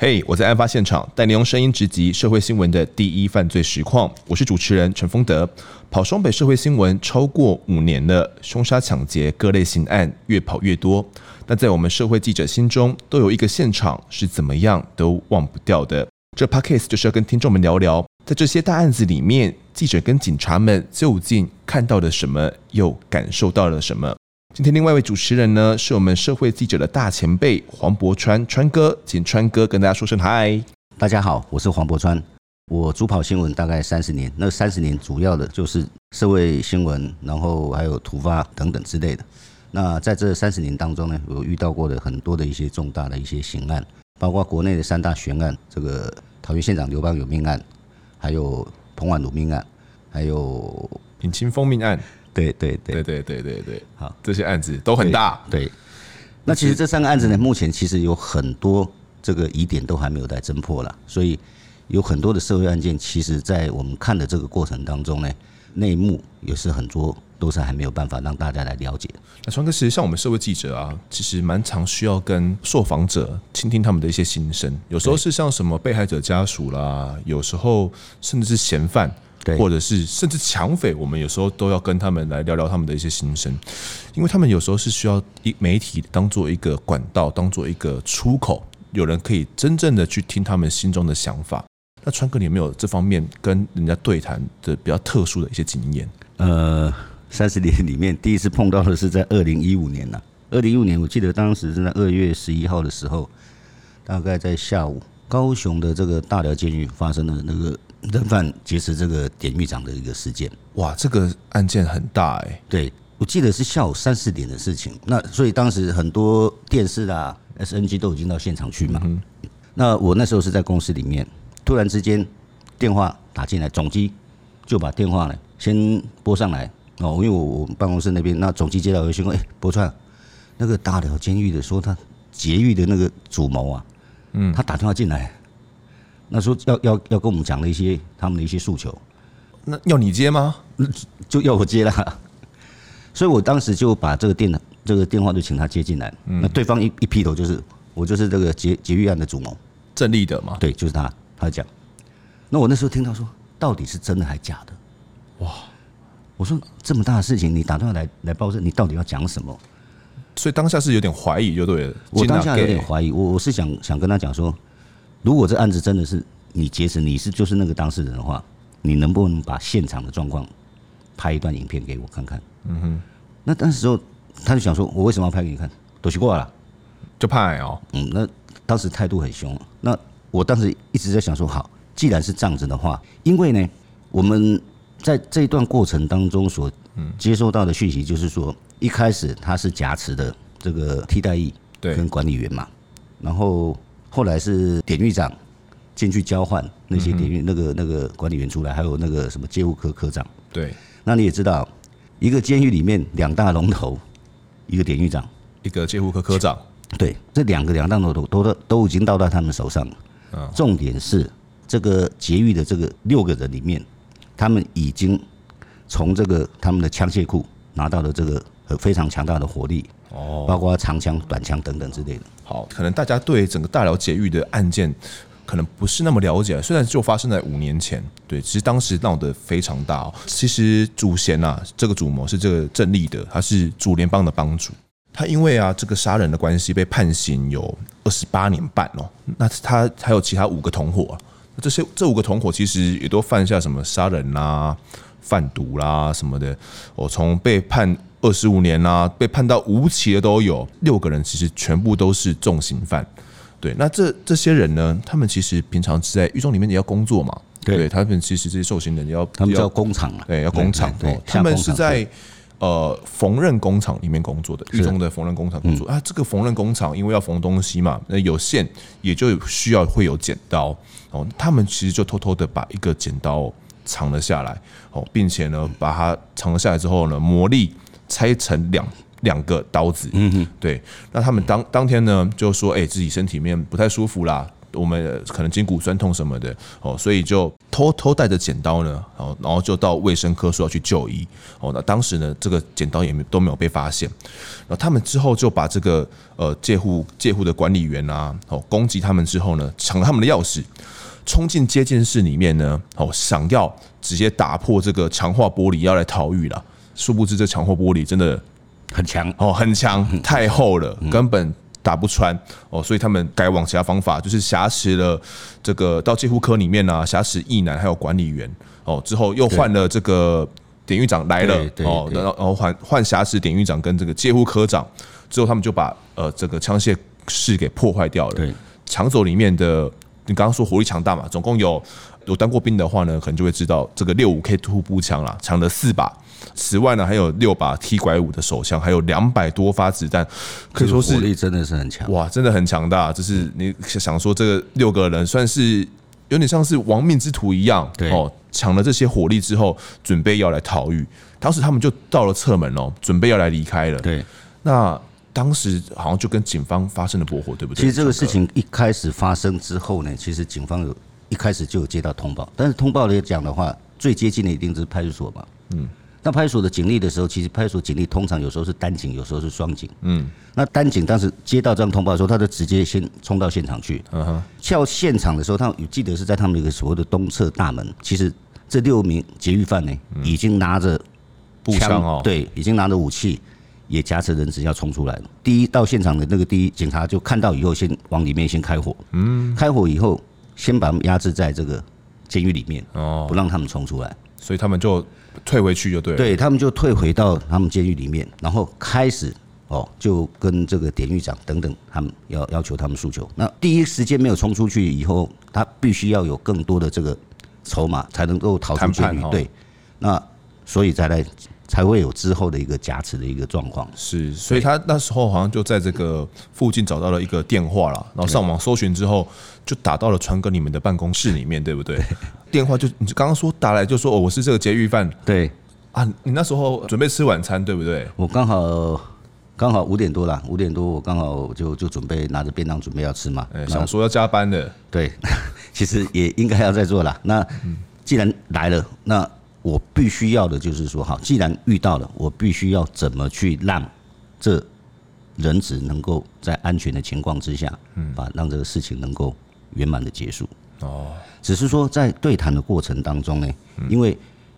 嘿我在案发现场带您用声音直击社会新闻的第一犯罪实况。我是主持人陈丰德，跑双北社会新闻超过五年了，凶杀、抢劫各类型案越跑越多。但在我们社会记者心中，都有一个现场是怎么样都忘不掉的。这 podcast 就是要跟听众们聊聊，在这些大案子里面，记者跟警察们究竟看到了什么，又感受到了什么。今天另外一位主持人呢，是我们社会记者的大前辈黄柏川川哥，请川哥跟大家说声嗨。大家好，我是黄柏川，我主跑新闻大概三十年，那三十年主要的就是社会新闻，然后还有突发等等之类的。那在这三十年当中呢，我遇到过的很多的一些重大的一些刑案，包括国内的三大悬案，这个桃园县长刘邦有命案，还有彭婉如命案，还有尹清峰命案。对对对对对对对，好，这些案子都很大。对，对，那其实这三个案子呢，目前其实有很多这个疑点都还没有在侦破了，所以有很多的社会案件，其实在我们看的这个过程当中呢，内幕也是很多都是还没有办法让大家来了解。那川哥，其实像我们社会记者啊，其实蛮常需要跟受访者倾听他们的一些心声，有时候是像什么被害者家属啦，有时候甚至是嫌犯。或者是甚至抢匪，我们有时候都要跟他们来聊聊他们的一些心声，因为他们有时候是需要一媒体当做一个管道，当做一个出口，有人可以真正的去听他们心中的想法。那川哥，你有没有这方面跟人家对谈的比较特殊的一些经验？呃，三十年里面第一次碰到的是在二零一五年呐，二零一五年我记得当时是在二月十一号的时候，大概在下午，高雄的这个大寮监狱发生了那个。人犯劫持这个典狱长的一个事件，哇，这个案件很大哎、欸。对，我记得是下午三四点的事情。那所以当时很多电视啊、SNG 都已经到现场去嘛。嗯、那我那时候是在公司里面，突然之间电话打进来，总机就把电话呢先拨上来哦，因为我我办公室那边那总机接到有讯问，哎，柏川，那个大寮监狱的说他劫狱的那个主谋啊，嗯，他打电话进来。那时候要要要跟我们讲了一些他们的一些诉求，那要你接吗？就要我接了，所以我当时就把这个电这个电话就请他接进来。那对方一一劈头就是我就是这个劫劫狱案的主谋，郑立德嘛？对，就是他。他讲，那我那时候听到说，到底是真的还是假的？哇！我说这么大的事情，你打电话来来报社，你到底要讲什么？所以当下是有点怀疑，就对了。我当下有点怀疑，我我是想想跟他讲说。如果这案子真的是你劫持，你是就是那个当事人的话，你能不能把现场的状况拍一段影片给我看看？嗯哼。那当时候他就想说，我为什么要拍给你看？都习惯了，就拍哦。嗯，那当时态度很凶。那我当时一直在想说，好，既然是这样子的话，因为呢，我们在这一段过程当中所接收到的讯息，就是说，一开始他是挟持的这个替代役跟管理员嘛，然后。后来是典狱长进去交换那些典狱那个那个管理员出来，还有那个什么戒护科科长。对，那你也知道，一个监狱里面两大龙头，一个典狱长，一个戒护科科长。对，这两个两大龙头都都都已经到到他们手上了。重点是这个劫狱的这个六个人里面，他们已经从这个他们的枪械库拿到了这个非常强大的火力。哦，包括长枪、短枪等等之类的。好，可能大家对整个大寮劫狱的案件可能不是那么了解。虽然就发生在五年前，对，其实当时闹得非常大哦。其实主嫌呐，这个主谋是这个郑立德，他是主联邦的帮主。他因为啊这个杀人的关系被判刑有二十八年半哦。那他还有其他五个同伙，这些这五个同伙其实也都犯下什么杀人啦、贩毒啦什么的。我从被判。二十五年啊，被判到无期的都有六个人，其实全部都是重刑犯。对，那这这些人呢，他们其实平常是在狱中里面也要工作嘛。对，他们其实这些受刑人也要，他们叫工厂啊，对，要工厂。对，他们是在呃缝纫工厂里面工作的，狱中的缝纫工厂工作啊。这个缝纫工厂因为要缝东西嘛，那有线也就需要会有剪刀哦。他们其实就偷偷的把一个剪刀藏了下来哦，并且呢，把它藏了下来之后呢，磨利。拆成两两个刀子，嗯哼，对。那他们当当天呢，就说，哎，自己身体面不太舒服啦，我们可能筋骨酸痛什么的哦，所以就偷偷带着剪刀呢，哦，然后就到卫生科说要去就医哦。那当时呢，这个剪刀也没都没有被发现。然后他们之后就把这个呃借户借户的管理员啊，哦攻击他们之后呢，抢了他们的钥匙，冲进接见室里面呢，哦想要直接打破这个强化玻璃要来逃狱了。殊不知这强化玻璃真的很强。哦，很强，太厚了，根本。打不穿。哦，所以他们改往其他方法，就是挟持了这个到戒护科里面呢、啊，挟持役男还有管理员。哦，之后又换了这个典狱长来了。哦，然后然后换换挟持典狱长跟这个戒护科长，之后他们就把呃这个枪械室给破坏掉了，抢走里面的，你刚刚说火力强大嘛，总共有有当过兵的话呢，可能就会知道这个六五 K 突步枪啦，抢了四把。此外呢，还有六把 T 拐五的手枪，还有两百多发子弹，可以说是火力真的是很强哇，真的很强大。就是你想说，这个六个人算是有点像是亡命之徒一样，对哦，抢了这些火力之后，准备要来逃狱。当时他们就到了侧门哦，准备要来离开了。对，那当时好像就跟警方发生了驳火，对不对？其实这个事情一开始发生之后呢，其实警方有一开始就有接到通报，但是通报来讲的话，最接近的一定是派出所嘛，嗯。那派出所的警力的时候，其实派出所警力通常有时候是单警，有时候是双警。嗯，那单警当时接到这样通报的时候，他就直接先冲到现场去。嗯哼，到现场的时候，他有记得是在他们一个所谓的东侧大门。其实这六名劫狱犯呢，已经拿着步枪哦，对，已经拿着武器，也夹持人质要冲出来了。第一到现场的那个第一警察就看到以后，先往里面先开火。嗯，开火以后，先把他们压制在这个监狱里面，哦，不让他们冲出来。所以他们就。退回去就对了，对他们就退回到他们监狱里面，然后开始哦，就跟这个典狱长等等他们要要求他们诉求。那第一时间没有冲出去以后，他必须要有更多的这个筹码才能够逃出监狱。对，那所以再来才会有之后的一个夹持的一个状况。是，所以他那时候好像就在这个附近找到了一个电话了，然后上网搜寻之后就打到了川哥你们的办公室里面，对不对？电话就你刚刚说打来就说哦，我是这个劫狱犯。对啊，你那时候准备吃晚餐对不对？我刚好刚好五点多了，五点多我刚好就就准备拿着便当准备要吃嘛。欸、想说要加班的。对，其实也应该要再做了。那既然来了，那我必须要的就是说，好，既然遇到了，我必须要怎么去让这人质能够在安全的情况之下，嗯，把让这个事情能够圆满的结束。哦。只是说，在对谈的过程当中呢，因为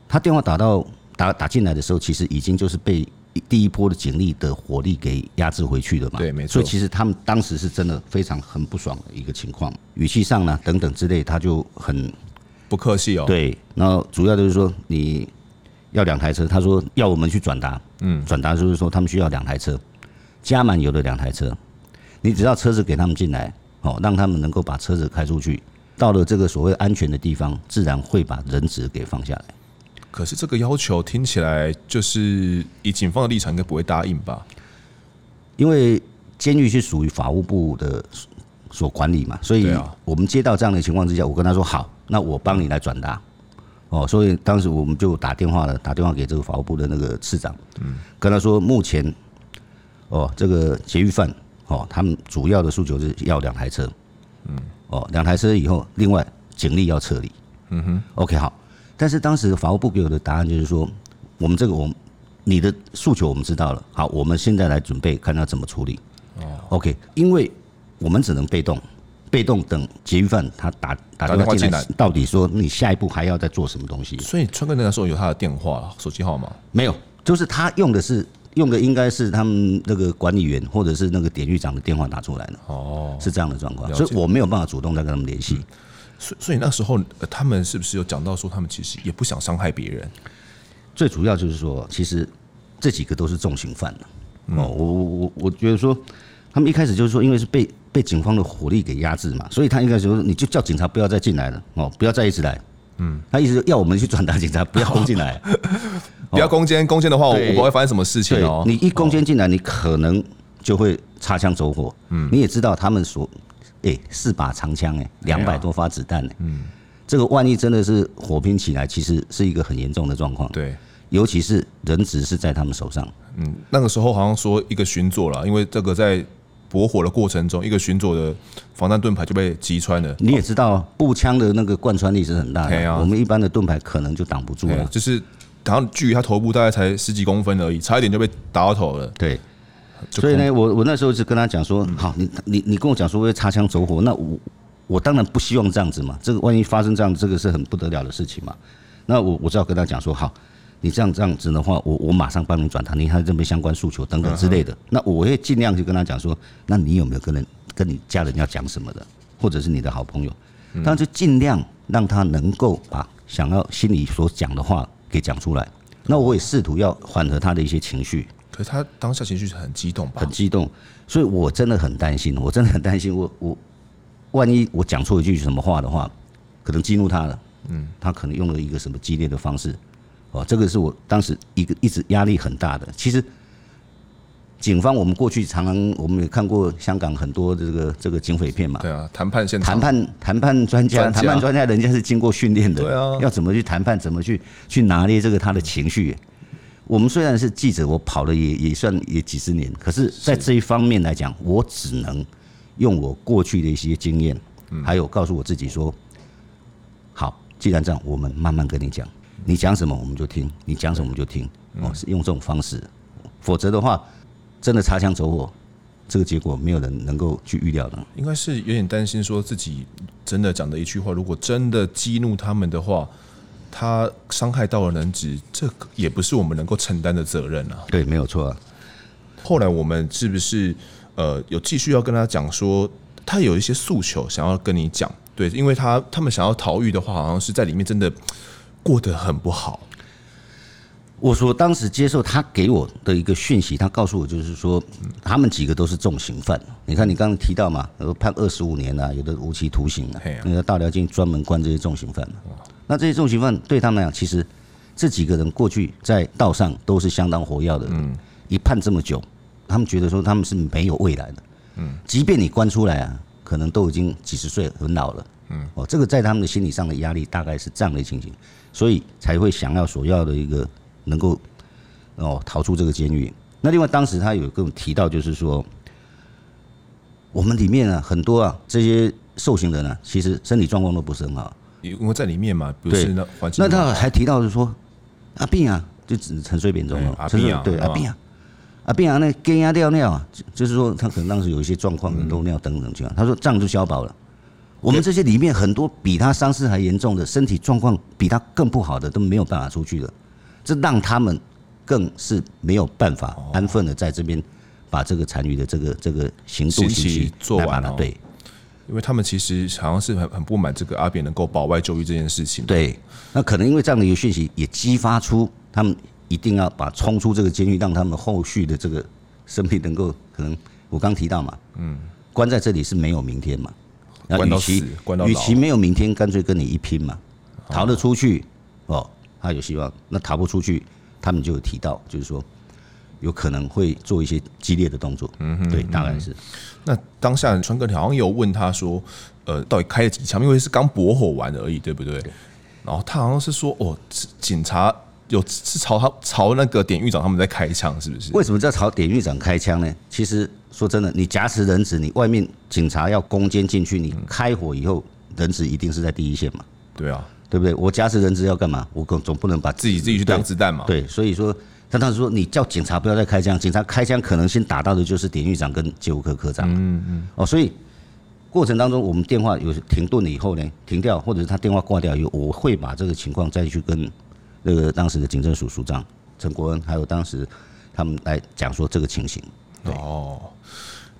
他电话打到打打进来的时候，其实已经就是被第一波的警力的火力给压制回去了嘛。对，没错。所以其实他们当时是真的非常很不爽的一个情况，语气上呢等等之类，他就很不客气哦。对，然后主要就是说你要两台车，他说要我们去转达，嗯，转达就是说他们需要两台车，加满油的两台车，你只要车子给他们进来，哦，让他们能够把车子开出去。到了这个所谓安全的地方，自然会把人质给放下来。可是这个要求听起来就是以警方的立场，应该不会答应吧？因为监狱是属于法务部的所管理嘛，所以我们接到这样的情况之下，我跟他说好，那我帮你来转达。哦，所以当时我们就打电话了，打电话给这个法务部的那个次长，嗯，跟他说目前哦，这个劫狱犯哦，他们主要的诉求是要两台车，嗯。哦，两台车以后，另外警力要撤离。嗯哼，OK 好。但是当时法务部给我的答案就是说，我们这个我们你的诉求我们知道了，好，我们现在来准备看他怎么处理。哦，OK，因为我们只能被动，被动等劫狱犯他打打电话进来，到底说你下一步还要再做什么东西？所以川哥那个时候有他的电话、手机号码？没有，就是他用的是。用的应该是他们那个管理员或者是那个典狱长的电话打出来的哦，是这样的状况，所以我没有办法主动再跟他们联系。所以所以那时候他们是不是有讲到说他们其实也不想伤害别人？最主要就是说，其实这几个都是重刑犯哦，我我我我觉得说，他们一开始就是说，因为是被被警方的火力给压制嘛，所以他应该说你就叫警察不要再进来了哦，不要再一直来。嗯，他意思要我们去转达警察不要攻进来。不要攻坚，攻坚的话，我我不会发生什么事情哦。你一攻坚进来，你可能就会擦枪走火。嗯，你也知道他们所，哎，四把长枪，哎，两百多发子弹，哎，嗯，这个万一真的是火拼起来，其实是一个很严重的状况。对，尤其是人质是在他们手上。嗯，那个时候好像说一个巡座了，因为这个在驳火的过程中，一个巡佐的防弹盾牌就被击穿了。你也知道，步枪的那个贯穿力是很大的，啊、我们一般的盾牌可能就挡不住了。就是，然后距离他头部大概才十几公分而已，差一点就被打到头了。对，所以呢，我我那时候就跟他讲说，好，你你你跟我讲说会擦枪走火，那我我当然不希望这样子嘛，这个万一发生这样，这个是很不得了的事情嘛。那我我只好跟他讲说，好。你这样这样子的话，我我马上帮你转达你他这边相关诉求等等之类的。那我会尽量去跟他讲说，那你有没有跟人跟你家人要讲什么的，或者是你的好朋友，但是尽量让他能够把想要心里所讲的话给讲出来。那我也试图要缓和他的一些情绪。可是他当下情绪是很激动吧？很激动，所以我真的很担心，我真的很担心，我我万一我讲错一句什么话的话，可能激怒他了。嗯，他可能用了一个什么激烈的方式。哦，这个是我当时一个一直压力很大的。其实，警方我们过去常常我们也看过香港很多这个这个警匪片嘛。对啊，谈判现场。谈判谈判专家，谈判专家，人家是经过训练的。对啊。要怎么去谈判，怎么去去拿捏这个他的情绪。我们虽然是记者，我跑了也也算也几十年，可是在这一方面来讲，我只能用我过去的一些经验，还有告诉我自己说，好，既然这样，我们慢慢跟你讲。你讲什么我们就听，你讲什么我们就听，哦，是用这种方式，否则的话，真的擦枪走火，这个结果没有人能够去预料的。应该是有点担心，说自己真的讲的一句话，如果真的激怒他们的话，他伤害到了人质，这也不是我们能够承担的责任啊。对，没有错啊。后来我们是不是呃有继续要跟他讲说，他有一些诉求想要跟你讲？对，因为他他们想要逃狱的话，好像是在里面真的。过得很不好。我说当时接受他给我的一个讯息，他告诉我就是说，他们几个都是重刑犯。你看你刚刚提到嘛，有判二十五年啊，有的无期徒刑啊。那个大寮监专门关这些重刑犯。那这些重刑犯对他们来讲，其实这几个人过去在道上都是相当活跃的。嗯。一判这么久，他们觉得说他们是没有未来的。嗯。即便你关出来啊，可能都已经几十岁很老了。嗯。哦，这个在他们的心理上的压力大概是这样的情形。所以才会想要所要的一个能够哦逃出这个监狱。那另外当时他有跟我提到，就是说我们里面啊很多啊这些受刑人啊，其实身体状况都不是很好。因为在里面嘛，不是那环境。那他还提到是说阿病啊，就指陈水扁总统。阿扁啊，对阿病啊，阿病啊，那跟压尿尿啊，就是说他可能当时有一些状况，漏尿等等这样。他说这样就消保了。我们这些里面很多比他伤势还严重的，身体状况比他更不好的都没有办法出去了，这让他们更是没有办法安分的在这边把这个残余的这个这个刑度刑期做完了。对，因为他们其实好像是很很不满这个阿扁能够保外就医这件事情。对，那可能因为这样的一个讯息，也激发出他们一定要把冲出这个监狱，让他们后续的这个生命能够可能我刚提到嘛，嗯，关在这里是没有明天嘛。那与其与其没有明天，干脆跟你一拼嘛，逃得出去哦，他有希望；那逃不出去，他们就有提到，就是说有可能会做一些激烈的动作。嗯哼，对，大概是。那当下川哥，你好像有问他说，呃，到底开了几枪？因为是刚驳火完而已，对不对？然后他好像是说，哦，警察有是朝他朝那个典狱长他们在开枪，是不是？为什么叫朝典狱长开枪呢？其实。说真的，你挟持人质，你外面警察要攻坚进去，你开火以后，人质一定是在第一线嘛？对啊，对不对？我挟持人质要干嘛？我总总不能把自己自己去当子弹嘛？对，所以说他当时说，你叫警察不要再开枪，警察开枪可能先打到的就是典狱长跟戒务科科长。嗯嗯。哦，所以过程当中，我们电话有停顿了以后呢，停掉，或者是他电话挂掉以后，我会把这个情况再去跟那个当时的警政署署长陈国恩，还有当时他们来讲说这个情形。哦，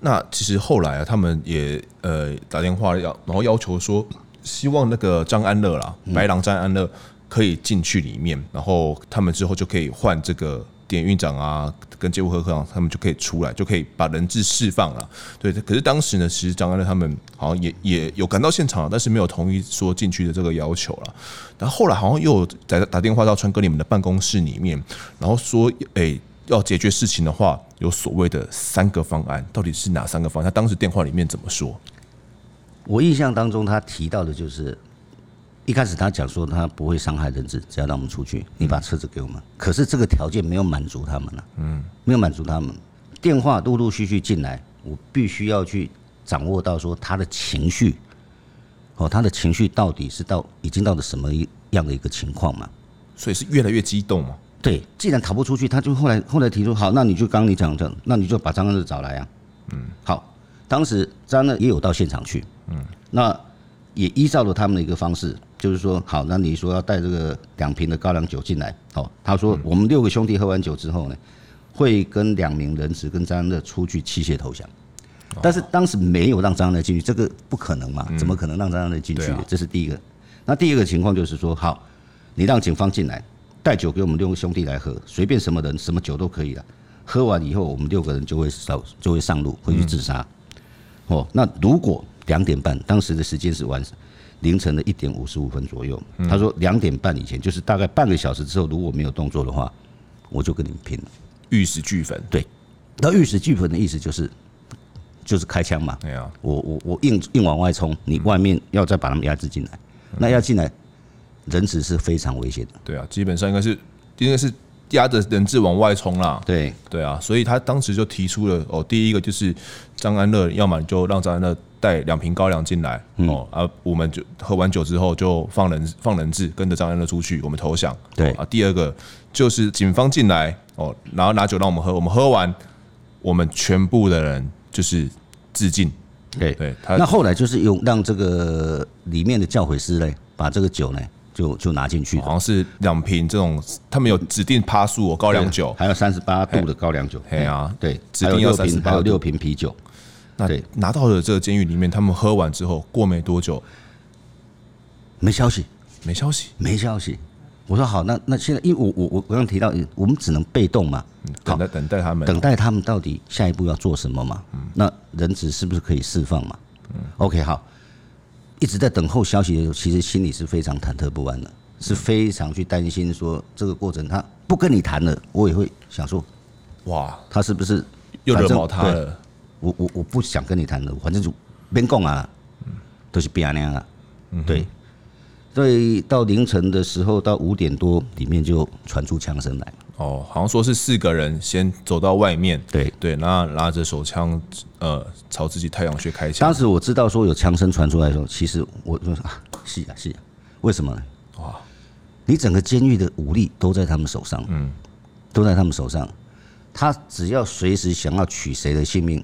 那其实后来啊，他们也呃打电话要，然后要求说，希望那个张安乐啦，白狼张安乐可以进去里面，然后他们之后就可以换这个典狱长啊，跟戒务科科长，他们就可以出来，就可以把人质释放了。对，可是当时呢，其实张安乐他们好像也也有赶到现场，但是没有同意说进去的这个要求了。然后后来好像又在打电话到川哥你们的办公室里面，然后说，哎。要解决事情的话，有所谓的三个方案，到底是哪三个方案？他当时电话里面怎么说？我印象当中，他提到的就是一开始他讲说他不会伤害人质，只要让我们出去，你把车子给我们。可是这个条件没有满足他们了，嗯，没有满足他们。电话陆陆续续进来，我必须要去掌握到说他的情绪，哦，他的情绪到底是到已经到了什么样的一个情况嘛？所以是越来越激动嘛？对，既然逃不出去，他就后来后来提出，好，那你就刚你讲的，那你就把张安乐找来啊。嗯，好，当时张安乐也有到现场去，嗯，那也依照了他们的一个方式，就是说，好，那你说要带这个两瓶的高粱酒进来，好，他说我们六个兄弟喝完酒之后呢，会跟两名人质跟张安乐出去器械投降，但是当时没有让张安乐进去，这个不可能嘛？怎么可能让张安乐进去？这是第一个。那第二个情况就是说，好，你让警方进来。带酒给我们六个兄弟来喝，随便什么人什么酒都可以了。喝完以后，我们六个人就会上就会上路，回去自杀。哦，那如果两点半，当时的时间是晚凌晨的一点五十五分左右。他说两点半以前，就是大概半个小时之后，如果没有动作的话，我就跟你们拼了，玉石俱焚。对，那玉石俱焚的意思就是就是开枪嘛。对啊，我我我硬硬往外冲，你外面要再把他们压制进来，那压进来。人质是非常危险的。对啊，基本上应该是应该是压着人质往外冲啦。对对啊，所以他当时就提出了哦，第一个就是张安乐，要么就让张安乐带两瓶高粱进来哦，啊，我们就喝完酒之后就放人放人质，跟着张安乐出去，我们投降。对啊，第二个就是警方进来哦，然后拿酒让我们喝，我们喝完，我们全部的人就是自尽。对对，那后来就是用让这个里面的教诲师嘞，把这个酒呢。就就拿进去，好像是两瓶这种，他们有指定趴数哦，高粱酒，还有三十八度的高38度，对啊，对，指定要三十八，还有六瓶啤酒。那拿到了这个监狱里面，他们喝完之后，过没多久，没消息，没消息，没消息。我说好，那那现在，因为我我我刚刚提到，我们只能被动嘛，等待等待他们，等待他们到底下一步要做什么嘛？嗯那人质是不是可以释放嘛嗯？OK，好。一直在等候消息的时候，其实心里是非常忐忑不安的，是非常去担心说这个过程他不跟你谈了，我也会想说，哇，他是不是又惹毛他了？我我我不想跟你谈了，反正就边讲啊，都是别那样啊，对。所以到凌晨的时候，到五点多，里面就传出枪声来。哦，好像说是四个人先走到外面，对对，然后拿着手枪，呃，朝自己太阳穴开枪。当时我知道说有枪声传出来的时候，其实我说啊，是啊是啊，为什么呢？哇，你整个监狱的武力都在他们手上，嗯，都在他们手上，他只要随时想要取谁的性命，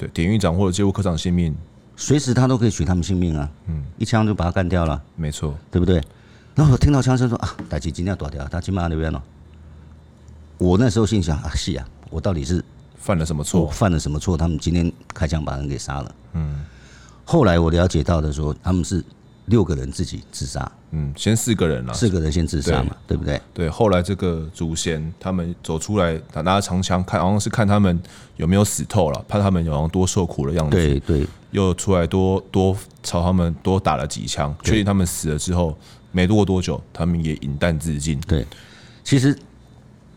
对，典狱长或者戒务科长性命。随时他都可以取他们性命啊！嗯，一枪就把他干掉了，没错，对不对？然后我听到枪声说啊，大吉今天要躲掉，他今晚那边了。我那时候心想啊，是啊，我到底是犯了什么错？犯了什么错？他们今天开枪把人给杀了。嗯，后来我了解到的说，他们是六个人自己自杀。嗯，先四个人了，四个人先自杀嘛，对，对不对？对，后来这个祖先他们走出来，拿拿着长枪，看好像是看他们有没有死透了，怕他们有多受苦的样子。对对，又出来多多朝他们多打了几枪，确定他们死了之后，没过多久，他们也饮弹自尽。对，其实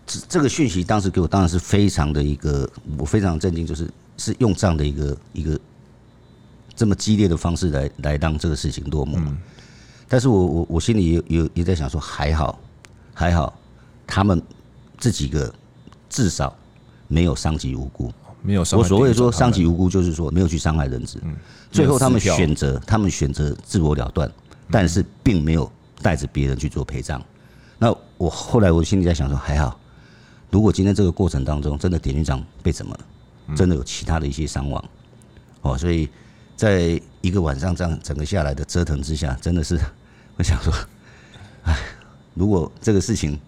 这这个讯息当时给我当然是非常的一个，我非常震惊，就是是用这样的一个一个这么激烈的方式来来让这个事情落幕。嗯但是我我我心里也有也在想说，还好还好，他们这几个至少没有伤及无辜，没有。我所谓说伤及无辜，就是说没有去伤害人质。最后他们选择他们选择自我了断，但是并没有带着别人去做陪葬。那我后来我心里在想说，还好，如果今天这个过程当中真的典狱长被怎么了，真的有其他的一些伤亡，哦，所以在一个晚上这样整个下来的折腾之下，真的是。我想说，哎，如果这个事情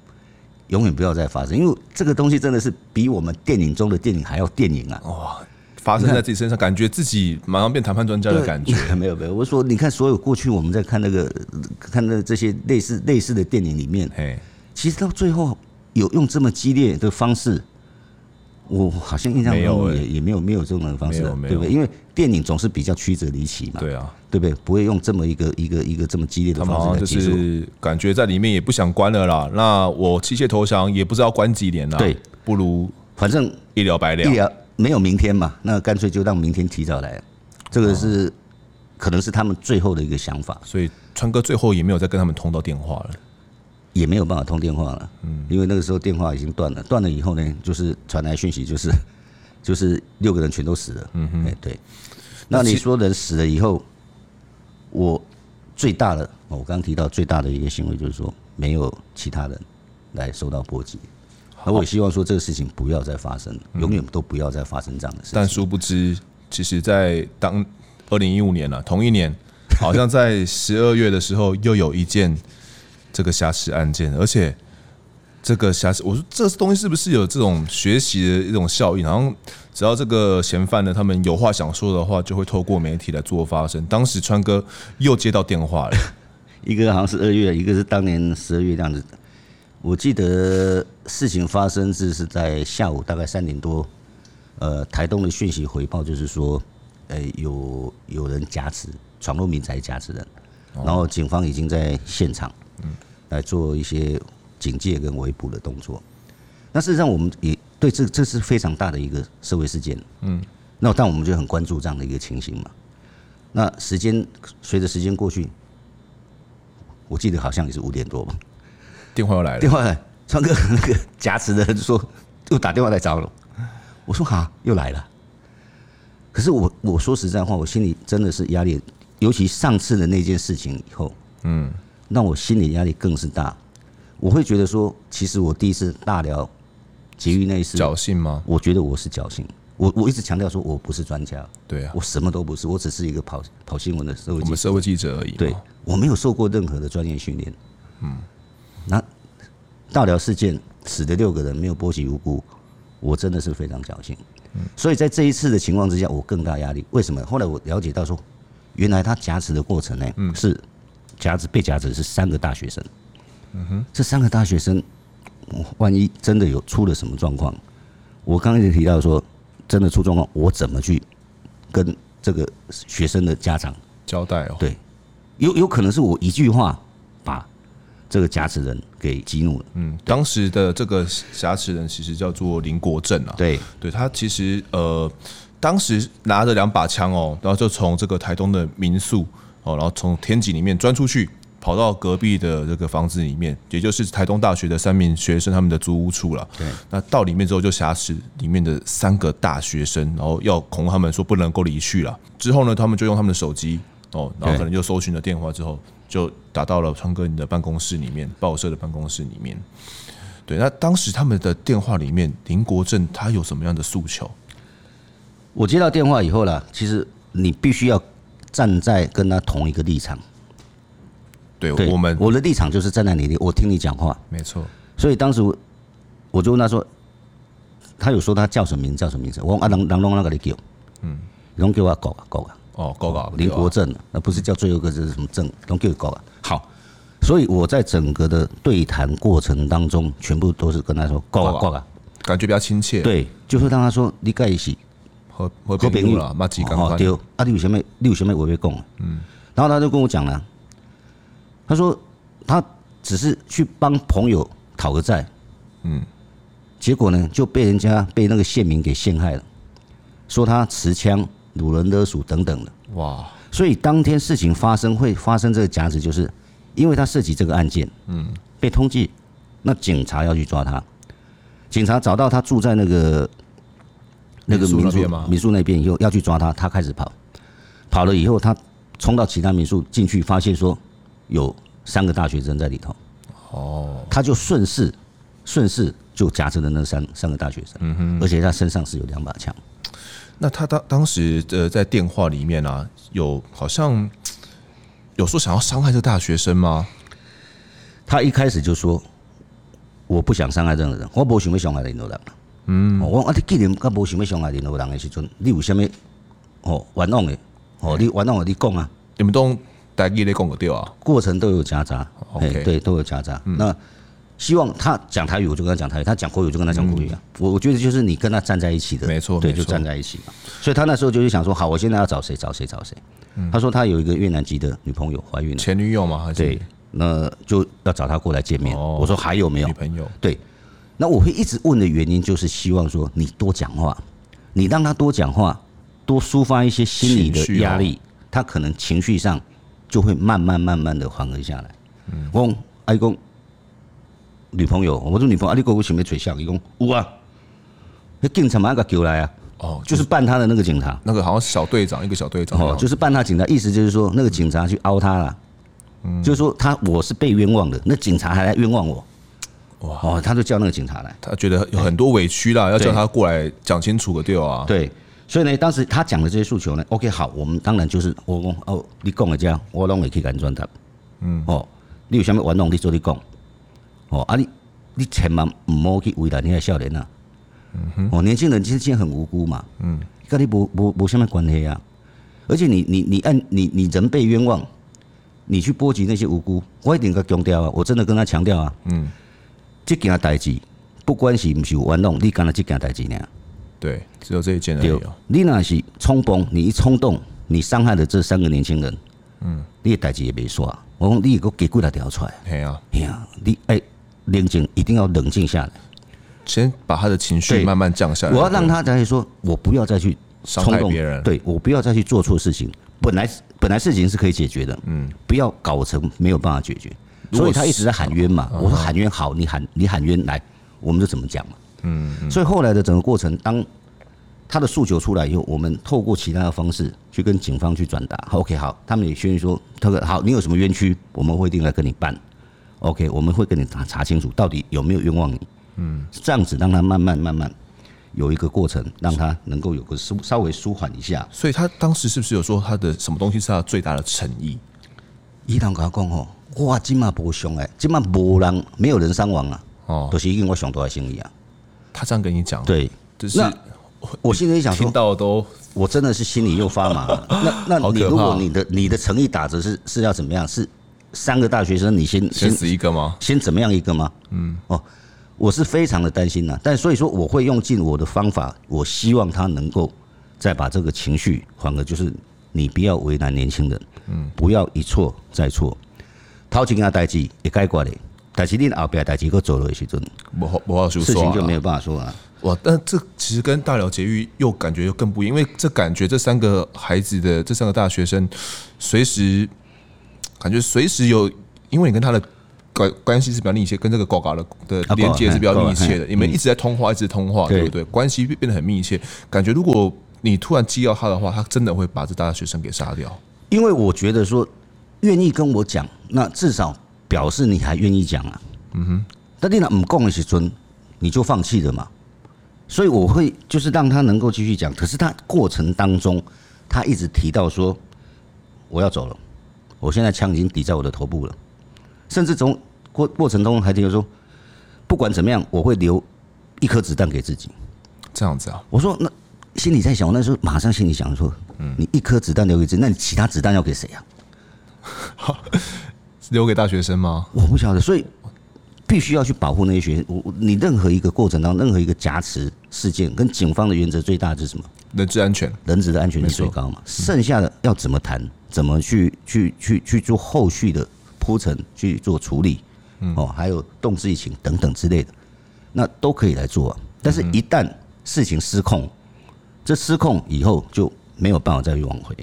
永远不要再发生，因为这个东西真的是比我们电影中的电影还要电影啊！哇，发生在自己身上，感觉自己马上变谈判专家的感觉。没有没有，我说你看，所有过去我们在看那个看那这些类似类似的电影里面，哎，其实到最后有用这么激烈的方式。我好像印象中也也没有没有这种的方式，对不对？因为电影总是比较曲折离奇嘛，对啊，对不对？不会用这么一个一个一个这么激烈的方式来结束。就是感觉在里面也不想关了啦。那我弃械投降也不知道关几年了，对，不如反正一了百了，一了没有明天嘛，那干脆就让明天提早来。这个是可能是他们最后的一个想法。所以川哥最后也没有再跟他们通到电话了。也没有办法通电话了，嗯，因为那个时候电话已经断了，断了以后呢，就是传来讯息，就是 就是六个人全都死了。嗯哼，哎对。那你说人死了以后，我最大的，我刚刚提到最大的一个行为就是说，没有其他人来受到波及。而我也希望说这个事情不要再发生，永远都不要再发生这样的事情。但殊不知，其实，在当二零一五年了，同一年，好像在十二月的时候，又有一件这个瑕疵案件，而且这个瑕疵，我说这东西是不是有这种学习的一种效应？然后只要这个嫌犯呢，他们有话想说的话，就会透过媒体来做发声。当时川哥又接到电话了，一个好像是二月，一个是当年十二月这样子。我记得事情发生是是在下午大概三点多，呃，台东的讯息回报就是说，呃，有有人挟持，闯入民宅挟持人，然后警方已经在现场，嗯，来做一些警戒跟围捕的动作。那事实上，我们也对这这是非常大的一个社会事件，嗯，那但我们就很关注这样的一个情形嘛。那时间随着时间过去，我记得好像也是五点多吧。电话又来了，电话来，川哥那个夹持的人说又打电话来找我，我说哈，又来了。可是我我说实在话，我心里真的是压力，尤其上次的那件事情以后，嗯，让我心理压力更是大。我会觉得说，其实我第一次大聊捷运那一次侥幸吗？我觉得我是侥幸。我我一直强调说我不是专家，对啊，我什么都不是，我只是一个跑跑新闻的社会我们社会记者而已。对，我没有受过任何的专业训练，嗯。那大寮事件死的六个人没有波及无辜，我真的是非常侥幸。所以在这一次的情况之下，我更大压力。为什么？后来我了解到说，原来他挟持的过程呢，嗯是挟持被夹子是三个大学生。嗯哼，这三个大学生，万一真的有出了什么状况，我刚刚也提到说，真的出状况，我怎么去跟这个学生的家长交代哦？对，有有可能是我一句话把。这个挟持人给激怒了。嗯，当时的这个挟持人其实叫做林国正啊。对，对他其实呃，当时拿着两把枪哦，然后就从这个台东的民宿哦，然后从天井里面钻出去，跑到隔壁的这个房子里面，也就是台东大学的三名学生他们的租屋处了。对，那到里面之后就挟持里面的三个大学生，然后要恐他们说不能够离去了。之后呢，他们就用他们的手机哦，然后可能就搜寻了电话之后。就打到了川哥你的办公室里面，报社的办公室里面。对，那当时他们的电话里面，林国正他有什么样的诉求？我接到电话以后啦，其实你必须要站在跟他同一个立场。对，我们我的立场就是站在你的，我听你讲话，没错。所以当时我就问他说，他有说他叫什么名字？叫什么名字？我阿郎郎龙那个你叫，嗯，龙叫我狗啊狗啊。哦，高高林国正，那不是叫最后一个字是什么正？都给高了。好，所以我在整个的对谈过程当中，全部都是跟他说高啊高啊，感觉比较亲切。对，就是当他说你盖一起和和朋友了，马吉刚刚丢啊，你有什么你有什么我会讲。嗯，然后他就跟我讲了，他说他只是去帮朋友讨个债，嗯，结果呢就被人家被那个县民给陷害了，说他持枪。掳人勒赎等等的。哇，所以当天事情发生会发生这个夹子，就是因为他涉及这个案件，嗯，被通缉，那警察要去抓他，警察找到他住在那个那个民宿民宿那边以后要去抓他，他开始跑，跑了以后他冲到其他民宿进去，发现说有三个大学生在里头，哦，他就顺势顺势就挟持了那三三个大学生，嗯哼，而且他身上是有两把枪。那他当当时的在电话里面啊，有好像有说想要伤害这个大学生吗？他一开始就说我不想伤害任何人，我不想要伤害任何人。嗯，我啊，你既然他不想要伤害任何人的时阵，你有什么哦冤枉的哦？你冤枉的你讲啊？你们都大家在讲个对啊？过程都有夹杂，OK，对，都有夹杂。嗯、那希望他讲台语，我就跟他讲台语；他讲国语，就跟他讲国语啊。我我觉得就是你跟他站在一起的，没错，对，就站在一起嘛。所以他那时候就是想说，好，我现在要找谁？找谁？找谁？他说他有一个越南籍的女朋友怀孕了，前女友吗？对，那就要找他过来见面。我说还有没有女朋友？对，那我会一直问的原因就是希望说你多讲话，你让他多讲话，多抒发一些心理的压力，他可能情绪上就会慢慢慢慢的缓和下来。嗯，我爱公。女朋友，我说女朋友，啊，你哥哥想要找谁？伊讲有啊，那警察马上给叫来啊，哦，就是扮他的那个警察，那个好像小队长，一个小队长，哦，就是扮他警察，意思就是说那个警察去凹他了，嗯，就是说他我是被冤枉的，那警察还来冤枉我，哇，哦，他就叫那个警察来，他觉得有很多委屈啦，要叫他过来讲清楚个对啊，对，所以呢，当时他讲的这些诉求呢，OK，好，我们当然就是我讲哦，你讲的这样，我拢会去跟转达，嗯，哦，你有啥物冤枉，你做你讲，哦，啊你你千万唔好去为难那些少年啊。哦，年轻人其实很无辜嘛，嗯，跟你无无无什么关系啊，而且你你你按你你人被冤枉，你去波及那些无辜，我一定个强调啊，我真的跟他强调啊，嗯，这件代志不管是，不是玩弄，你干了这件代志呢？对，只有这一件而已哦。你那是冲动，你一冲动，你伤害了这三个年轻人，嗯，你的代志也没说，我讲你给我给几条条出来，系啊，系啊，你哎，冷静，一定要冷静下来。先把他的情绪慢慢降下来。我要让他再说，我不要再去伤害别人。对，我不要再去做错事情。本来本来事情是可以解决的，嗯，不要搞成没有办法解决。所以他一直在喊冤嘛。我说喊冤好，你喊你喊冤来，我们就怎么讲嘛。嗯。所以后来的整个过程，当他的诉求出来以后，我们透过其他的方式去跟警方去转达。OK，好，他们也宣说，他说好，你有什么冤屈，我们会一定来跟你办。OK，我们会跟你查查清楚，到底有没有冤枉你。嗯，这样子让他慢慢慢慢有一个过程，让他能够有个舒稍微舒缓一下。所以他当时是不是有说他的什么东西是他最大的诚意？伊朗跟他讲吼，哇，今嘛不伤哎，今嘛无人，没有人伤亡啊。哦，都是因为我想多的心意啊。他这样跟你讲，对，就是我心里想说，听到都我真的是心里又发麻 了。那那你如果你的你的诚意打折是是要怎么样？是三个大学生，你先先死一个吗？先怎么样一个吗？嗯，哦。我是非常的担心呐，但所以说我会用尽我的方法，我希望他能够再把这个情绪缓和，就是你不要为难年轻人，嗯，不要一错再错，掏钱啊代志也该过的，但是你后边代志搁做了时阵，不好不好说，事情就没有办法说啊。哇，但这其实跟大寮捷运又感觉又更不一样，因为这感觉这三个孩子的这三个大学生，随时感觉随时有，因为你跟他的。关关系是比较密切，跟这个高嘎的的连接是比较密切的。你们一直在通话，一直通话，对不对？关系变得很密切。感觉如果你突然激到他的话，他真的会把这大学生给杀掉。因为我觉得说，愿意跟我讲，那至少表示你还愿意讲啊。嗯哼。但你那唔讲的时阵，你就放弃了嘛。所以我会就是让他能够继续讲。可是他过程当中，他一直提到说，我要走了，我现在枪已经抵在我的头部了。甚至从过过程中还提到说，不管怎么样，我会留一颗子弹给自己。这样子啊？我说那心里在想，我那时候马上心里想说，嗯，你一颗子弹留给自己，那你其他子弹要给谁啊？留给大学生吗？我不晓得，所以必须要去保护那些学生。我你任何一个过程当中，任何一个夹持事件，跟警方的原则最大的是什么？人质安全，人质的安全是最高嘛？剩下的要怎么谈？怎么去去去去做后续的？铺陈去做处理，哦，还有动之以情等等之类的，那都可以来做啊。但是，一旦事情失控，这失控以后就没有办法再去挽回。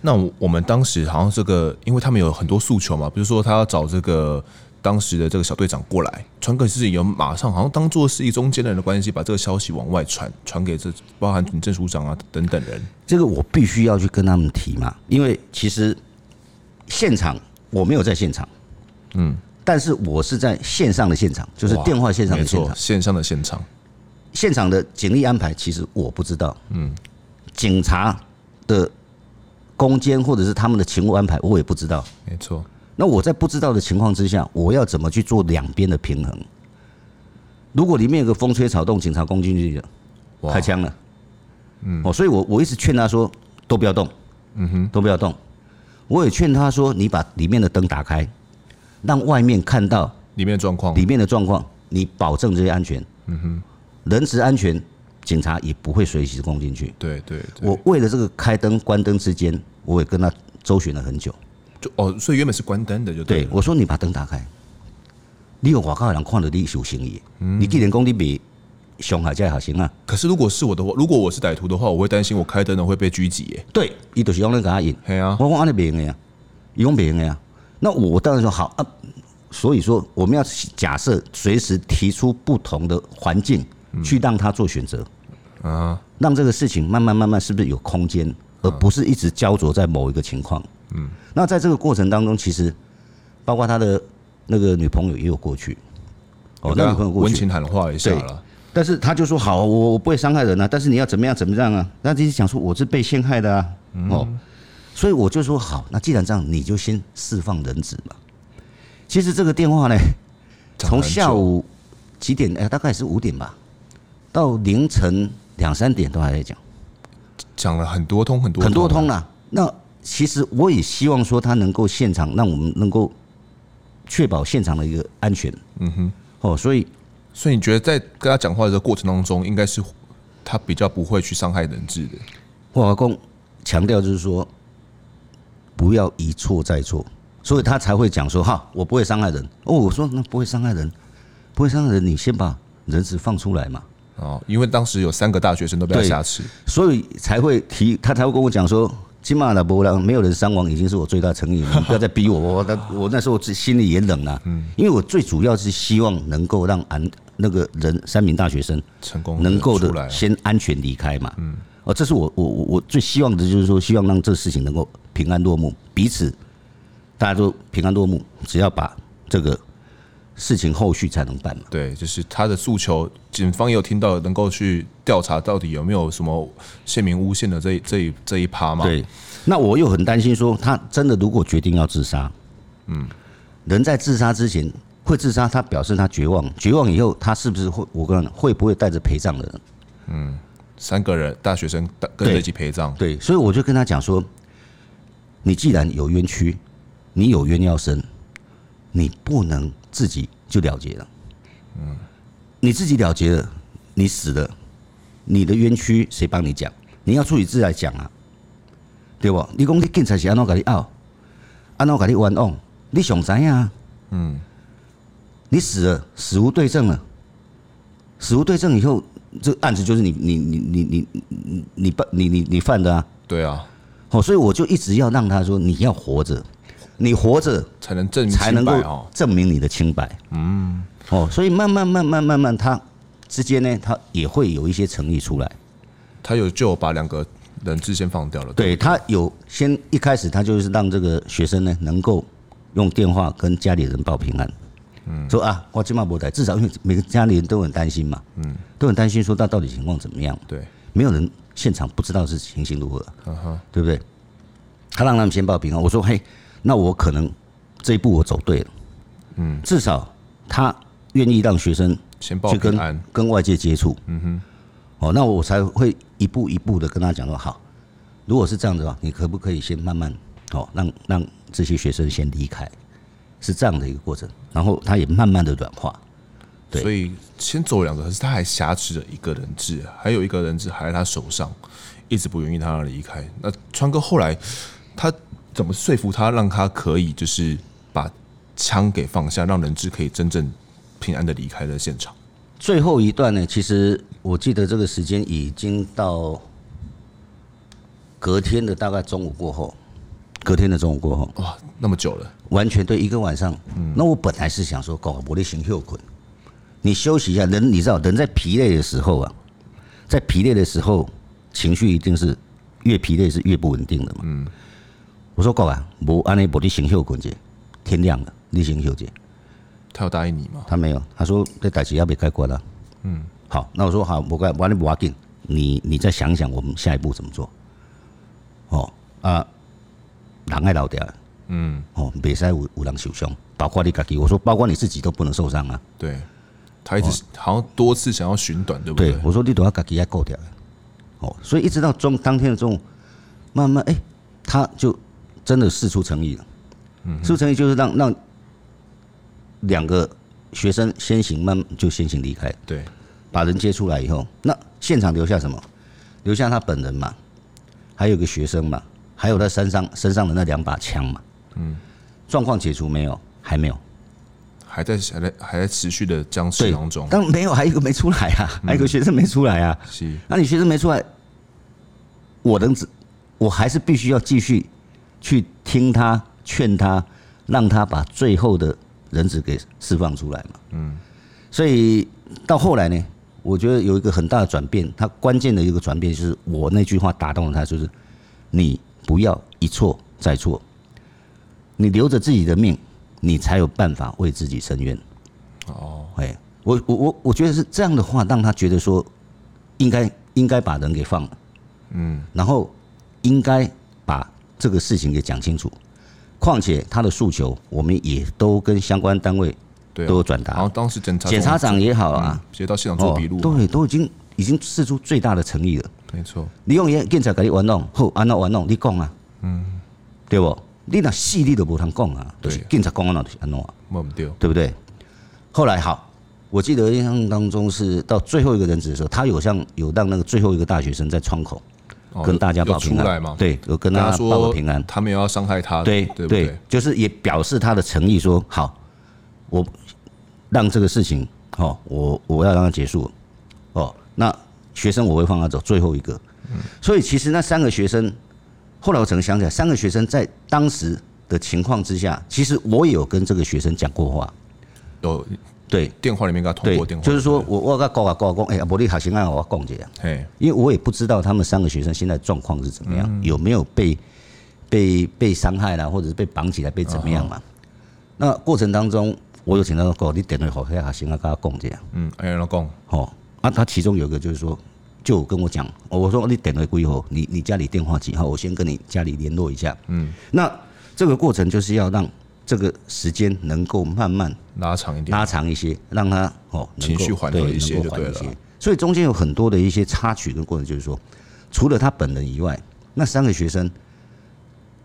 那我们当时好像这个，因为他们有很多诉求嘛，比如说他要找这个当时的这个小队长过来传个事情，有马上好像当做是一中间人的关系，把这个消息往外传，传给这包含郑署长啊等等人。这个我必须要去跟他们提嘛，因为其实现场。我没有在现场，嗯，但是我是在线上的现场，就是电话线上的现场，线上的现场，现场的警力安排其实我不知道，嗯，警察的攻坚或者是他们的勤务安排我也不知道，没错。那我在不知道的情况之下，我要怎么去做两边的平衡？如果里面有个风吹草动，警察攻进去了，开枪了，嗯，哦，所以我我一直劝他说，都不要动，嗯哼，都不要动。我也劝他说：“你把里面的灯打开，让外面看到里面的状况。里面的状况，你保证这些安全。嗯哼，人质安全，警察也不会随时攻进去。对对，我为了这个开灯关灯之间，我也跟他周旋了很久。就哦，所以原本是关灯的，就对。对，我说你把灯打开，你有外口人看到你有嫌疑，你既然讲你别。凶还在好行啊！可是如果是我的话，如果我是歹徒的话，我会担心我开灯的会被狙击耶。对，伊就是用那个阿引。对啊，我讲安尼别人呀，用别人呀。那我当然说好啊。所以说，我们要假设随时提出不同的环境，去让他做选择。啊，让这个事情慢慢慢慢是不是有空间，而不是一直焦灼在某一个情况。嗯，那在这个过程当中，其实包括他的那个女朋友也有过去。哦，那女朋友过去温情喊话一下了。但是他就说好，我我不会伤害人啊，但是你要怎么样怎么样啊？那就是想说我是被陷害的啊，哦，所以我就说好，那既然这样，你就先释放人质嘛。其实这个电话呢，从下午几点？哎，大概是五点吧，到凌晨两三点都还在讲，讲了很多通很多很多通了。那其实我也希望说他能够现场，让我们能够确保现场的一个安全。嗯哼，哦，所以。所以你觉得在跟他讲话的过程当中，应该是他比较不会去伤害人质的。我老公强调就是说，不要一错再错，所以他才会讲说：“哈，我不会伤害人。”哦，我说那不会伤害人，不会伤害人，你先把人质放出来嘛。哦，因为当时有三个大学生都被他挟持，所以才会提他才会跟我讲说。金马的波浪没有人伤亡，已经是我最大诚意了。你不要再逼我，我那我那时候心里也冷了。嗯，因为我最主要是希望能够让安那个人三名大学生成功能够的先安全离开嘛。嗯，哦，这是我我我我最希望的，就是说希望让这事情能够平安落幕，彼此大家都平安落幕。只要把这个。事情后续才能办嘛？对，就是他的诉求，警方也有听到，能够去调查到底有没有什么线民诬陷的这一这一这一趴嘛？对，那我又很担心说，他真的如果决定要自杀，嗯，人在自杀之前会自杀，他表示他绝望，绝望以后他是不是会我跟会不会带着陪葬的人？嗯，三个人大学生跟着一起陪葬，对，所以我就跟他讲说，你既然有冤屈，你有冤要伸，你不能。自己就了结了，嗯，你自己了结了，你死了，你的冤屈谁帮你讲？你要自己自己来讲啊，对不？你讲你警察是安怎跟你拗，安怎跟你冤枉，你想怎样？嗯，你死了，死无对证了，死无对证以后，这个案子就是你你你你你你你办你你你犯的啊？对啊，哦，所以我就一直要让他说你要活着。你活着才能证明才能够证明你的清白。嗯，哦，所以慢慢慢慢慢慢，他之间呢，他也会有一些诚意出来。他有就把两个人质先放掉了。对，他有先一开始，他就是让这个学生呢，能够用电话跟家里人报平安。嗯，说啊，我今晚不在，至少因为每个家里人都很担心嘛。嗯，都很担心说他到底情况怎么样。对，没有人现场不知道是情形如何。嗯哼，对不对？他让他们先报平安。我说嘿。那我可能这一步我走对了，嗯，至少他愿意让学生先报平安，跟跟外界接触，嗯哼，哦，那我才会一步一步的跟他讲说，好，如果是这样的话，你可不可以先慢慢，哦，让让这些学生先离开，是这样的一个过程，然后他也慢慢的软化，对，所以先走两个，可是他还挟持着一个人质，还有一个人质还在他手上，一直不愿意他离开。那川哥后来他。怎么说服他，让他可以就是把枪给放下，让人质可以真正平安的离开了现场？最后一段呢？其实我记得这个时间已经到隔天的大概中午过后，隔天的中午过后，哇，那么久了，完全对一个晚上。嗯，那我本来是想说，搞我的行休困，你休息一下。人你知道，人在疲累的时候啊，在疲累的时候，情绪一定是越疲累是越不稳定的嘛。嗯。我说：“哥啊，无安尼，无你先休困者，天亮了，你先休者。”他有答应你吗？他没有。他说：“这代志要被开关了。”嗯，好，那我说好，我该我安尼不要紧，你你再想想，我们下一步怎么做？哦啊，人爱老掉，嗯，哦，别使有有人受伤，包括你自己。我说，包括你自己都不能受伤啊。对，他一直好像多次想要寻短，对不对？对，我说你都要自己要够掉。哦，所以一直到中当天的中午，慢慢哎、欸，他就。真的事出诚意了，事出诚意就是让让两个学生先行，慢就先行离开。对，把人接出来以后，那现场留下什么？留下他本人嘛，还有个学生嘛，还有他身上身上的那两把枪嘛。嗯，状况解除没有？还没有，还在还在还在持续的僵持当中。但没有，还有一个没出来啊，还有一个学生没出来啊。是，那你学生没出来，我能只我还是必须要继续。去听他劝他，让他把最后的人质给释放出来嘛。嗯，所以到后来呢，我觉得有一个很大的转变，他关键的一个转变就是我那句话打动了他，就是你不要一错再错，你留着自己的命，你才有办法为自己伸冤。哦，哎，我我我我觉得是这样的话，让他觉得说应该应该把人给放了，嗯，然后应该把这个事情给讲清楚。况且他的诉求，我们也都跟相关单位。都有转达，然后当时检察检察长也好啊，直接到现场做笔录，对，都已经已经释出最大的诚意了。没错，你用检检察给你玩弄，好，安那玩弄，你讲啊，嗯，对不？你那细腻都不通讲啊，对，警察讲安那就是安弄啊，对，对不对？后来好，我记得印象当中是到最后一个人质的时候，他有像有让那个最后一个大学生在窗口跟大家报平安，对，我跟他报个平安，他没有要伤害他，对对，就是也表示他的诚意，说好，我。让这个事情，哦，我我要让它结束，哦，那学生我会放他走最后一个，所以其实那三个学生，后来我才想起来，三个学生在当时的情况之下，其实我也有跟这个学生讲过话，有对电话里面跟他通过电话，就是说我我跟他讲啊讲啊讲，哎呀，伯利卡行啊，我要讲这样，因为我也不知道他们三个学生现在状况是怎么样，有没有被被被伤害了，或者是被绑起来被怎么样嘛？那过程当中。我有请他说：“你电话好，下先跟他讲这样。”嗯，哎，老公，好，啊，他其中有一个就是说，就跟我讲，我说你电话归后，你你家里电话几号？我先跟你家里联络一下。嗯，那这个过程就是要让这个时间能够慢慢拉长一点，拉长一些，让他哦情绪缓和一些就对了。所以中间有很多的一些插曲跟过程，就是说，除了他本人以外，那三个学生，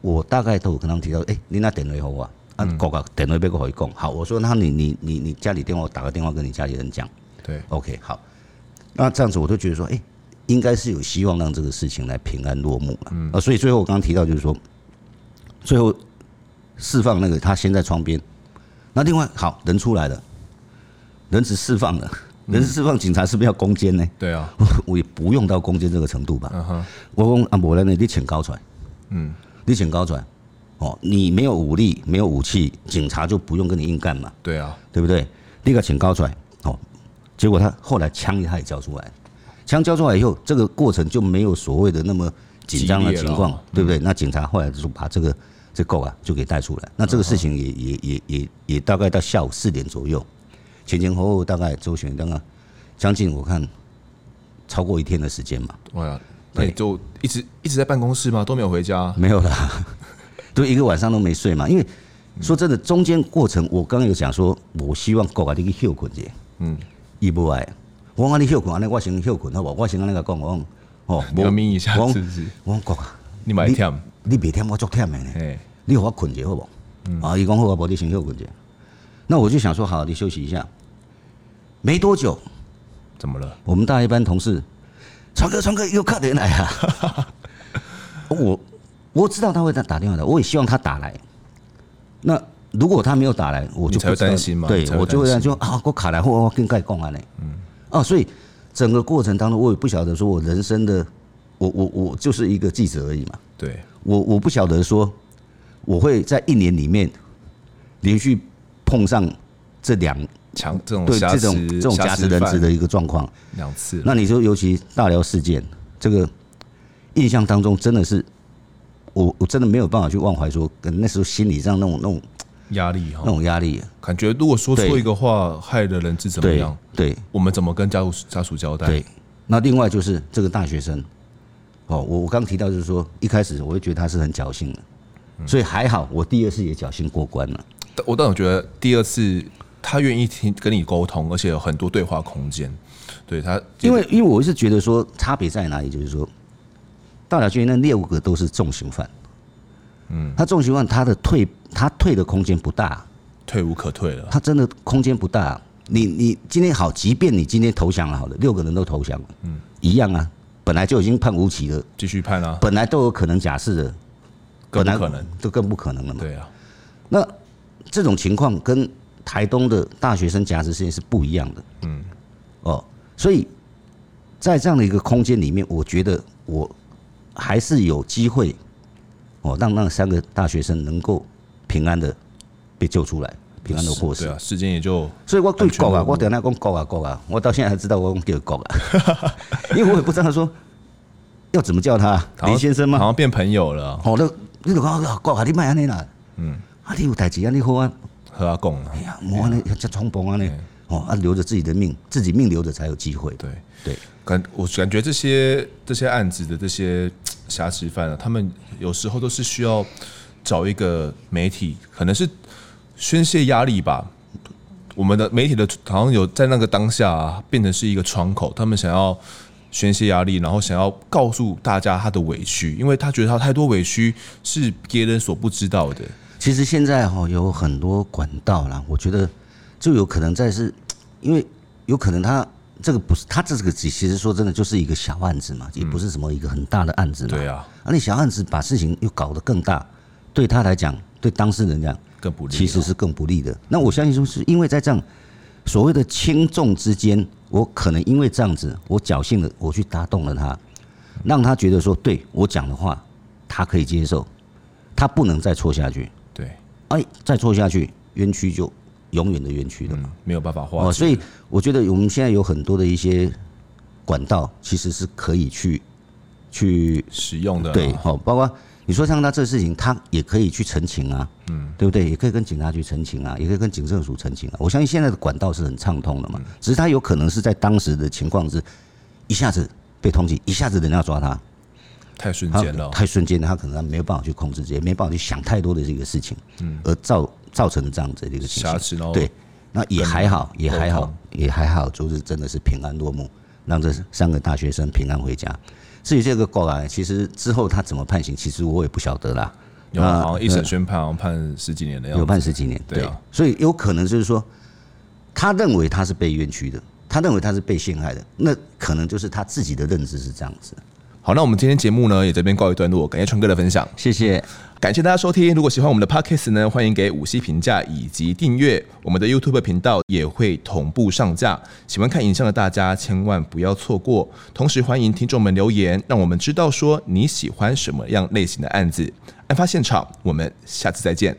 我大概都有跟他们提到，哎，你那点了以后啊。啊，哥哥电话别个回讲，好，我说那你你你你家里电话，我打个电话跟你家里人讲，对，OK，好，那这样子我都觉得说，哎、欸，应该是有希望让这个事情来平安落幕了，嗯，啊，所以最后我刚刚提到就是说，最后释放那个他先在窗边，那另外好人出来了，人质释放了，人质释放，警察是不是要攻坚呢？对啊，我也不用到攻坚这个程度吧，我讲啊，无然呢，你请高出来，嗯，你请高出来。哦，你没有武力，没有武器，警察就不用跟你硬干嘛？对啊，对不对？立刻请高出来。哦，结果他后来枪他也交出来，枪交出来以后，这个过程就没有所谓的那么紧张的情况，对不对？那警察后来就把这个这狗啊就给带出来。那这个事情也也也也也大概到下午四点左右，前前后后大概周旋刚刚将近我看超过一天的时间嘛。哇呀，那你就一直一直在办公室吗？都没有回家？没有啦。都一个晚上都没睡嘛，因为说真的，中间过程我刚刚有讲说，我希望国啊你去休困一下，嗯，伊不爱，我讲你休困，安尼我先休困好不好？我先跟那个讲，我讲哦，表明一下是不是？我讲国啊，你别忝，你别忝，我足忝的呢，你让我困一下好不好？啊，伊讲好，我帮你先休困一下。那我就想说，好，你休息一下。没多久，怎么了？我们大一班同事，川哥，川哥又客人来啊，我。我知道他会打打电话的，我也希望他打来。那如果他没有打来，我就不担心嘛。对，我就会这样就啊，我卡来或我更该讲啊呢。嗯。哦，所以整个过程当中，我也不晓得说我人生的，我我我就是一个记者而已嘛。对。我我不晓得说我会在一年里面连续碰上这两强这种对这种这种假释人质的一个状况两次。那你说，尤其大寮事件，这个印象当中真的是。我我真的没有办法去忘怀说，跟那时候心理上那种那种压力哈，那种压力，感觉如果说错一个话，害的人是怎么样？对，我们怎么跟家属家属交代？对，那另外就是这个大学生，哦，我我刚提到就是说，一开始我会觉得他是很侥幸的，所以还好，我第二次也侥幸过关了。我倒觉得第二次他愿意听跟你沟通，而且有很多对话空间。对他，因为因为我是觉得说差别在哪里，就是说。大寮区那六个都是重刑犯，嗯，他重刑犯他的退他退的空间不大，退无可退了。他真的空间不大。你你今天好，即便你今天投降了，好了，六个人都投降了，嗯，一样啊，本来就已经判无期了，继续判啊，本来都有可能假释的，更不可能，都更不可能了嘛。对啊，那这种情况跟台东的大学生假释事件是不一样的，嗯，哦，所以在这样的一个空间里面，我觉得我。还是有机会，哦，让那三个大学生能够平安的被救出来。平安的过世。对啊，时间也就。所以我对国啊，我等下讲国啊国啊，我到现在还知道我叫国啊，因为我也不知道说要怎么叫他，林先生吗？好像变朋友了。哦，那你就讲国啊，你卖安尼啦，嗯，啊，你有代志啊，你好啊，和他讲。哎呀，莫安尼这冲动安尼哦，啊，留着自己的命，自己命留着才有机会。对对，感我感觉这些这些案子的这些 瑕疵犯啊，他们有时候都是需要。找一个媒体，可能是宣泄压力吧。我们的媒体的好像有在那个当下啊，变成是一个窗口，他们想要宣泄压力，然后想要告诉大家他的委屈，因为他觉得他太多委屈是别人所不知道的。其实现在哈有很多管道啦，我觉得就有可能在是，因为有可能他这个不是他这个其实说真的就是一个小案子嘛，也不是什么一个很大的案子嘛。对啊，而你小案子把事情又搞得更大。对他来讲，对当事人讲更不利，其实是更不利的。那我相信说，是因为在这样所谓的轻重之间，我可能因为这样子，我侥幸的我去打动了他，让他觉得说，对我讲的话，他可以接受，他不能再错下去。对，哎，再错下去，冤屈就永远的冤屈了嘛，没有办法化。哦，所以我觉得我们现在有很多的一些管道，其实是可以去去使用的。对，好，包括。你说像他这个事情，他也可以去澄清啊，嗯，对不对？也可以跟警察局澄清啊，也可以跟警政署澄清啊。我相信现在的管道是很畅通的嘛，只是他有可能是在当时的情况是，一下子被通缉，一下子人家抓他，太瞬间了，太瞬间，他可能他没有办法去控制这些，没办法去想太多的这个事情，嗯，而造造成这样子的一个情形。对，那也还好，也还好，也还好，就是真的是平安落幕，让这三个大学生平安回家。至于这个过来，其实之后他怎么判刑，其实我也不晓得啦。有好像一审宣判，好像判十几年的样子。有判十几年，对。所以有可能就是说，他认为他是被冤屈的，他认为他是被陷害的，那可能就是他自己的认知是这样子。好，那我们今天节目呢也这边告一段落，感谢川哥的分享，谢谢。感谢大家收听，如果喜欢我们的 Podcast 呢，欢迎给五星评价以及订阅我们的 YouTube 频道，也会同步上架。喜欢看影像的大家千万不要错过。同时欢迎听众们留言，让我们知道说你喜欢什么样类型的案子。案发现场，我们下次再见。